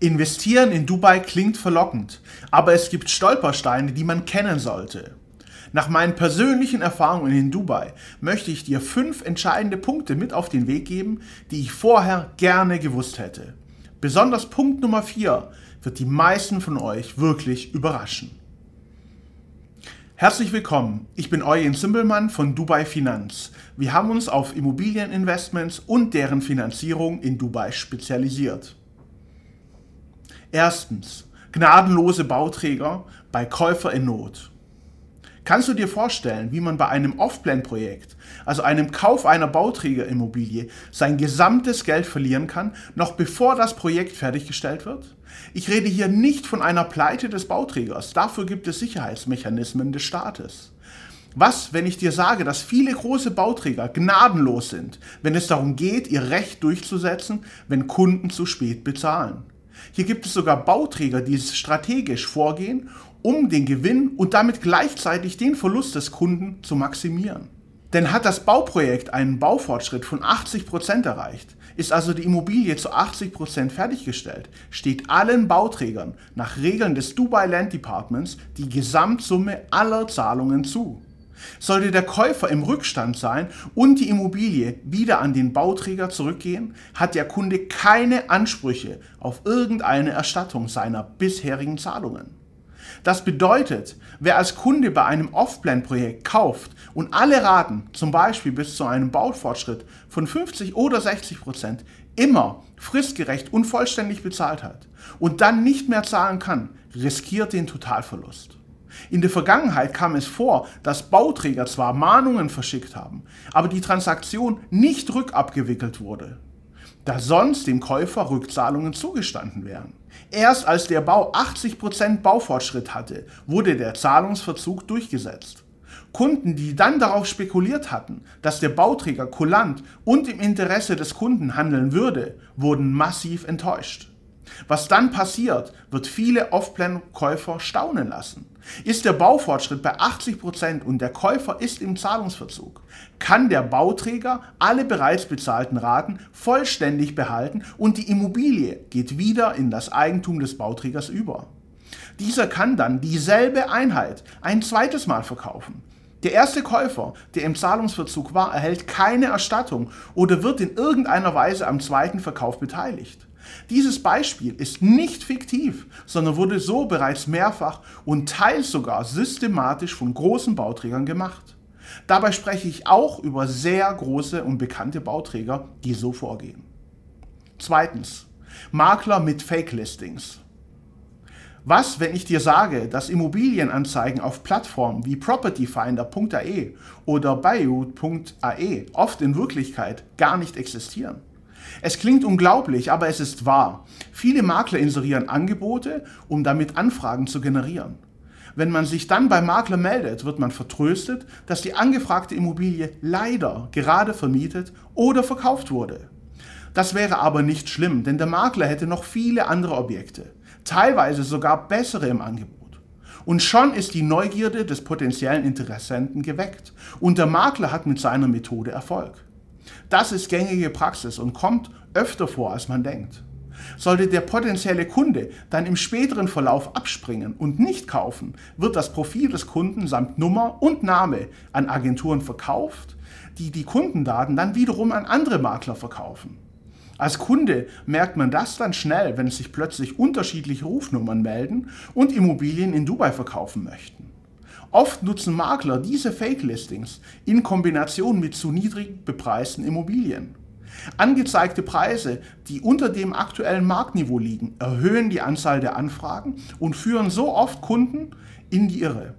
Investieren in Dubai klingt verlockend, aber es gibt Stolpersteine, die man kennen sollte. Nach meinen persönlichen Erfahrungen in Dubai möchte ich dir fünf entscheidende Punkte mit auf den Weg geben, die ich vorher gerne gewusst hätte. Besonders Punkt Nummer vier wird die meisten von euch wirklich überraschen. Herzlich willkommen, ich bin Eugen Zimbelmann von Dubai Finanz. Wir haben uns auf Immobilieninvestments und deren Finanzierung in Dubai spezialisiert. Erstens, gnadenlose Bauträger bei Käufer in Not. Kannst du dir vorstellen, wie man bei einem Off-Plan-Projekt, also einem Kauf einer Bauträgerimmobilie, sein gesamtes Geld verlieren kann, noch bevor das Projekt fertiggestellt wird? Ich rede hier nicht von einer Pleite des Bauträgers, dafür gibt es Sicherheitsmechanismen des Staates. Was, wenn ich dir sage, dass viele große Bauträger gnadenlos sind, wenn es darum geht, ihr Recht durchzusetzen, wenn Kunden zu spät bezahlen? Hier gibt es sogar Bauträger, die strategisch vorgehen, um den Gewinn und damit gleichzeitig den Verlust des Kunden zu maximieren. Denn hat das Bauprojekt einen Baufortschritt von 80 Prozent erreicht, ist also die Immobilie zu 80 Prozent fertiggestellt, steht allen Bauträgern nach Regeln des Dubai Land Departments die Gesamtsumme aller Zahlungen zu. Sollte der Käufer im Rückstand sein und die Immobilie wieder an den Bauträger zurückgehen, hat der Kunde keine Ansprüche auf irgendeine Erstattung seiner bisherigen Zahlungen. Das bedeutet, wer als Kunde bei einem Off-Plan-Projekt kauft und alle Raten, zum Beispiel bis zu einem Baufortschritt von 50 oder 60 Prozent, immer fristgerecht und vollständig bezahlt hat und dann nicht mehr zahlen kann, riskiert den Totalverlust. In der Vergangenheit kam es vor, dass Bauträger zwar Mahnungen verschickt haben, aber die Transaktion nicht rückabgewickelt wurde, da sonst dem Käufer Rückzahlungen zugestanden wären. Erst als der Bau 80% Baufortschritt hatte, wurde der Zahlungsverzug durchgesetzt. Kunden, die dann darauf spekuliert hatten, dass der Bauträger kulant und im Interesse des Kunden handeln würde, wurden massiv enttäuscht. Was dann passiert, wird viele Off-Plan-Käufer staunen lassen. Ist der Baufortschritt bei 80% und der Käufer ist im Zahlungsverzug, kann der Bauträger alle bereits bezahlten Raten vollständig behalten und die Immobilie geht wieder in das Eigentum des Bauträgers über. Dieser kann dann dieselbe Einheit ein zweites Mal verkaufen. Der erste Käufer, der im Zahlungsverzug war, erhält keine Erstattung oder wird in irgendeiner Weise am zweiten Verkauf beteiligt. Dieses Beispiel ist nicht fiktiv, sondern wurde so bereits mehrfach und teils sogar systematisch von großen Bauträgern gemacht. Dabei spreche ich auch über sehr große und bekannte Bauträger, die so vorgehen. Zweitens, Makler mit Fake-Listings. Was, wenn ich dir sage, dass Immobilienanzeigen auf Plattformen wie propertyfinder.ae oder bayou.ae oft in Wirklichkeit gar nicht existieren? Es klingt unglaublich, aber es ist wahr. Viele Makler inserieren Angebote, um damit Anfragen zu generieren. Wenn man sich dann beim Makler meldet, wird man vertröstet, dass die angefragte Immobilie leider gerade vermietet oder verkauft wurde. Das wäre aber nicht schlimm, denn der Makler hätte noch viele andere Objekte, teilweise sogar bessere im Angebot. Und schon ist die Neugierde des potenziellen Interessenten geweckt und der Makler hat mit seiner Methode Erfolg. Das ist gängige Praxis und kommt öfter vor, als man denkt. Sollte der potenzielle Kunde dann im späteren Verlauf abspringen und nicht kaufen, wird das Profil des Kunden samt Nummer und Name an Agenturen verkauft, die die Kundendaten dann wiederum an andere Makler verkaufen. Als Kunde merkt man das dann schnell, wenn sich plötzlich unterschiedliche Rufnummern melden und Immobilien in Dubai verkaufen möchten. Oft nutzen Makler diese Fake-Listings in Kombination mit zu niedrig bepreisten Immobilien. Angezeigte Preise, die unter dem aktuellen Marktniveau liegen, erhöhen die Anzahl der Anfragen und führen so oft Kunden in die Irre.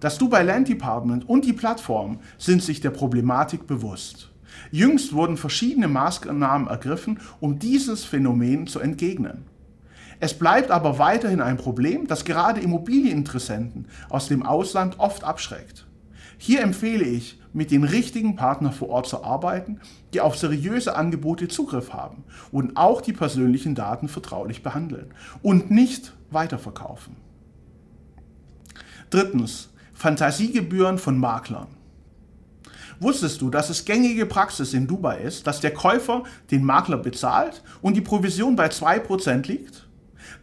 Das Dubai Land Department und die Plattform sind sich der Problematik bewusst. Jüngst wurden verschiedene Maßnahmen ergriffen, um dieses Phänomen zu entgegnen. Es bleibt aber weiterhin ein Problem, das gerade Immobilieninteressenten aus dem Ausland oft abschreckt. Hier empfehle ich, mit den richtigen Partnern vor Ort zu arbeiten, die auf seriöse Angebote Zugriff haben und auch die persönlichen Daten vertraulich behandeln und nicht weiterverkaufen. Drittens, Fantasiegebühren von Maklern. Wusstest du, dass es gängige Praxis in Dubai ist, dass der Käufer den Makler bezahlt und die Provision bei 2% liegt?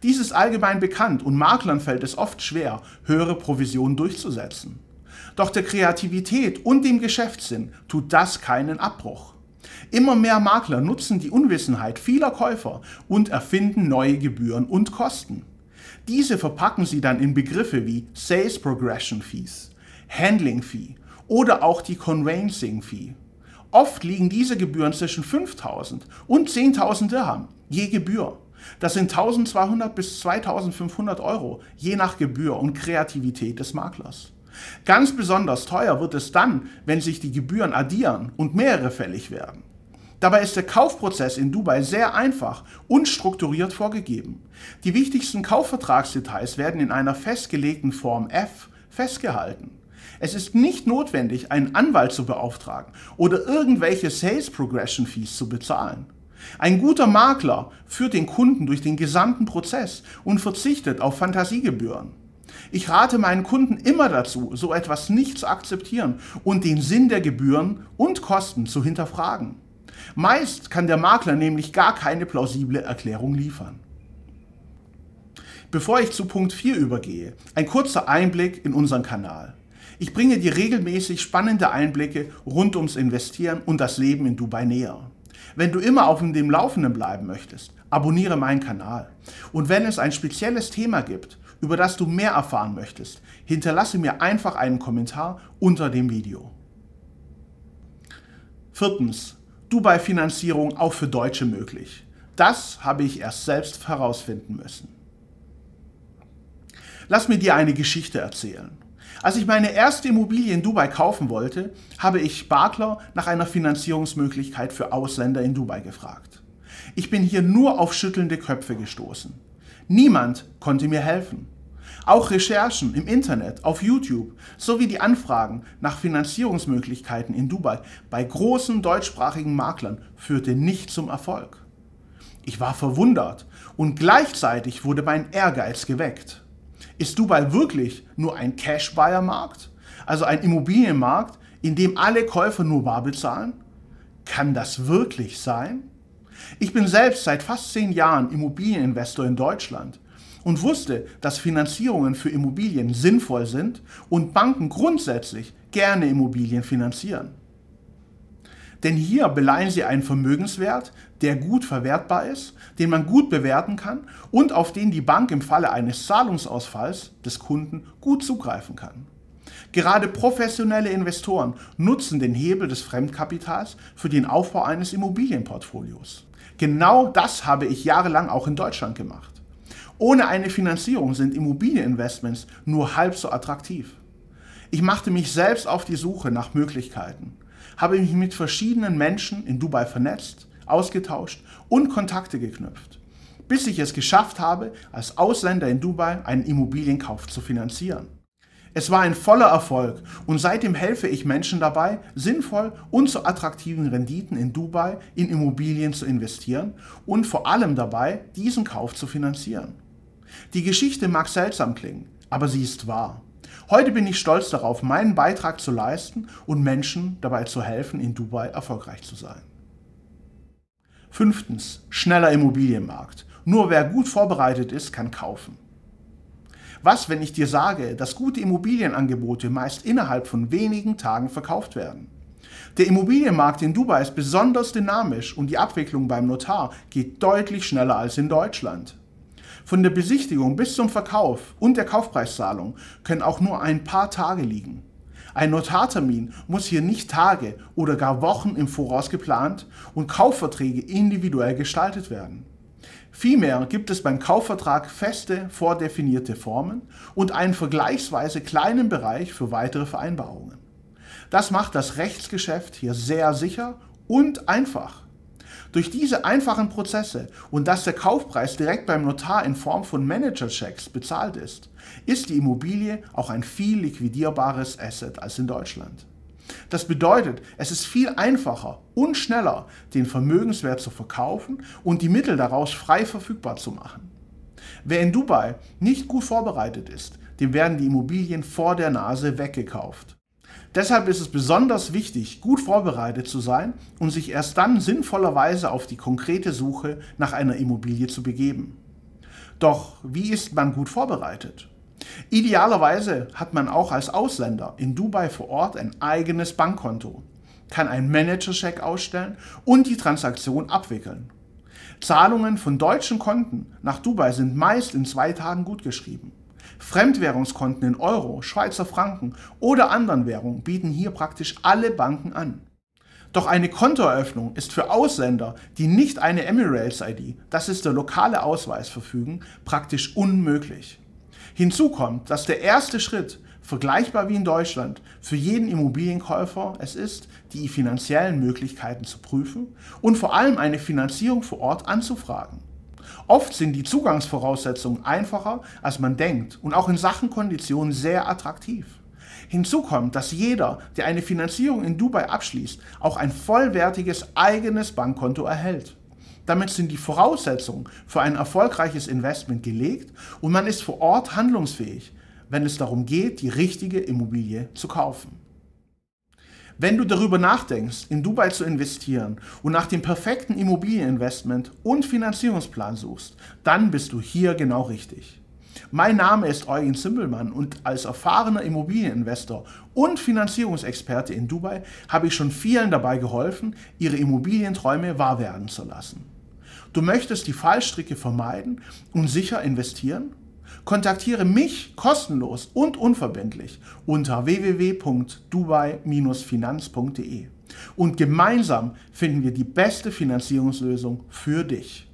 Dies ist allgemein bekannt und Maklern fällt es oft schwer, höhere Provisionen durchzusetzen. Doch der Kreativität und dem Geschäftssinn tut das keinen Abbruch. Immer mehr Makler nutzen die Unwissenheit vieler Käufer und erfinden neue Gebühren und Kosten. Diese verpacken sie dann in Begriffe wie Sales Progression Fees, Handling Fee oder auch die Conveyancing Fee. Oft liegen diese Gebühren zwischen 5000 und 10.000 Dirham je Gebühr. Das sind 1200 bis 2500 Euro je nach Gebühr und Kreativität des Maklers. Ganz besonders teuer wird es dann, wenn sich die Gebühren addieren und mehrere fällig werden. Dabei ist der Kaufprozess in Dubai sehr einfach und strukturiert vorgegeben. Die wichtigsten Kaufvertragsdetails werden in einer festgelegten Form F festgehalten. Es ist nicht notwendig, einen Anwalt zu beauftragen oder irgendwelche Sales Progression Fees zu bezahlen. Ein guter Makler führt den Kunden durch den gesamten Prozess und verzichtet auf Fantasiegebühren. Ich rate meinen Kunden immer dazu, so etwas nicht zu akzeptieren und den Sinn der Gebühren und Kosten zu hinterfragen. Meist kann der Makler nämlich gar keine plausible Erklärung liefern. Bevor ich zu Punkt 4 übergehe, ein kurzer Einblick in unseren Kanal. Ich bringe dir regelmäßig spannende Einblicke rund ums Investieren und das Leben in Dubai näher. Wenn du immer auf dem Laufenden bleiben möchtest, abonniere meinen Kanal. Und wenn es ein spezielles Thema gibt, über das du mehr erfahren möchtest, hinterlasse mir einfach einen Kommentar unter dem Video. Viertens, Dubai-Finanzierung auch für Deutsche möglich. Das habe ich erst selbst herausfinden müssen. Lass mir dir eine Geschichte erzählen. Als ich meine erste Immobilie in Dubai kaufen wollte, habe ich Barkler nach einer Finanzierungsmöglichkeit für Ausländer in Dubai gefragt. Ich bin hier nur auf schüttelnde Köpfe gestoßen. Niemand konnte mir helfen. Auch Recherchen im Internet, auf YouTube sowie die Anfragen nach Finanzierungsmöglichkeiten in Dubai bei großen deutschsprachigen Maklern führte nicht zum Erfolg. Ich war verwundert und gleichzeitig wurde mein Ehrgeiz geweckt. Ist Dubai wirklich nur ein Cash-Buyer-Markt? Also ein Immobilienmarkt, in dem alle Käufer nur bar bezahlen? Kann das wirklich sein? Ich bin selbst seit fast zehn Jahren Immobilieninvestor in Deutschland und wusste, dass Finanzierungen für Immobilien sinnvoll sind und Banken grundsätzlich gerne Immobilien finanzieren. Denn hier beleihen sie einen Vermögenswert, der gut verwertbar ist, den man gut bewerten kann und auf den die Bank im Falle eines Zahlungsausfalls des Kunden gut zugreifen kann. Gerade professionelle Investoren nutzen den Hebel des Fremdkapitals für den Aufbau eines Immobilienportfolios. Genau das habe ich jahrelang auch in Deutschland gemacht. Ohne eine Finanzierung sind Immobilieninvestments nur halb so attraktiv. Ich machte mich selbst auf die Suche nach Möglichkeiten, habe mich mit verschiedenen Menschen in Dubai vernetzt, ausgetauscht und Kontakte geknüpft, bis ich es geschafft habe, als Ausländer in Dubai einen Immobilienkauf zu finanzieren. Es war ein voller Erfolg und seitdem helfe ich Menschen dabei, sinnvoll und zu attraktiven Renditen in Dubai in Immobilien zu investieren und vor allem dabei, diesen Kauf zu finanzieren. Die Geschichte mag seltsam klingen, aber sie ist wahr. Heute bin ich stolz darauf, meinen Beitrag zu leisten und Menschen dabei zu helfen, in Dubai erfolgreich zu sein. Fünftens, schneller Immobilienmarkt. Nur wer gut vorbereitet ist, kann kaufen. Was, wenn ich dir sage, dass gute Immobilienangebote meist innerhalb von wenigen Tagen verkauft werden? Der Immobilienmarkt in Dubai ist besonders dynamisch und die Abwicklung beim Notar geht deutlich schneller als in Deutschland. Von der Besichtigung bis zum Verkauf und der Kaufpreiszahlung können auch nur ein paar Tage liegen. Ein Notartermin muss hier nicht Tage oder gar Wochen im Voraus geplant und Kaufverträge individuell gestaltet werden. Vielmehr gibt es beim Kaufvertrag feste, vordefinierte Formen und einen vergleichsweise kleinen Bereich für weitere Vereinbarungen. Das macht das Rechtsgeschäft hier sehr sicher und einfach. Durch diese einfachen Prozesse und dass der Kaufpreis direkt beim Notar in Form von Managerchecks bezahlt ist, ist die Immobilie auch ein viel liquidierbares Asset als in Deutschland. Das bedeutet, es ist viel einfacher und schneller, den Vermögenswert zu verkaufen und die Mittel daraus frei verfügbar zu machen. Wer in Dubai nicht gut vorbereitet ist, dem werden die Immobilien vor der Nase weggekauft. Deshalb ist es besonders wichtig, gut vorbereitet zu sein und sich erst dann sinnvollerweise auf die konkrete Suche nach einer Immobilie zu begeben. Doch wie ist man gut vorbereitet? Idealerweise hat man auch als Ausländer in Dubai vor Ort ein eigenes Bankkonto, kann einen Manager-Check ausstellen und die Transaktion abwickeln. Zahlungen von deutschen Konten nach Dubai sind meist in zwei Tagen gutgeschrieben. Fremdwährungskonten in Euro, Schweizer Franken oder anderen Währungen bieten hier praktisch alle Banken an. Doch eine Kontoeröffnung ist für Ausländer, die nicht eine Emirates-ID, das ist der lokale Ausweis, verfügen, praktisch unmöglich. Hinzu kommt, dass der erste Schritt, vergleichbar wie in Deutschland, für jeden Immobilienkäufer es ist, die finanziellen Möglichkeiten zu prüfen und vor allem eine Finanzierung vor Ort anzufragen. Oft sind die Zugangsvoraussetzungen einfacher, als man denkt und auch in Sachen Konditionen sehr attraktiv. Hinzu kommt, dass jeder, der eine Finanzierung in Dubai abschließt, auch ein vollwertiges eigenes Bankkonto erhält. Damit sind die Voraussetzungen für ein erfolgreiches Investment gelegt und man ist vor Ort handlungsfähig, wenn es darum geht, die richtige Immobilie zu kaufen. Wenn du darüber nachdenkst, in Dubai zu investieren und nach dem perfekten Immobilieninvestment und Finanzierungsplan suchst, dann bist du hier genau richtig. Mein Name ist Eugen Zimbelmann und als erfahrener Immobilieninvestor und Finanzierungsexperte in Dubai habe ich schon vielen dabei geholfen, ihre Immobilienträume wahr werden zu lassen. Du möchtest die Fallstricke vermeiden und sicher investieren? Kontaktiere mich kostenlos und unverbindlich unter www.dubai-finanz.de und gemeinsam finden wir die beste Finanzierungslösung für dich.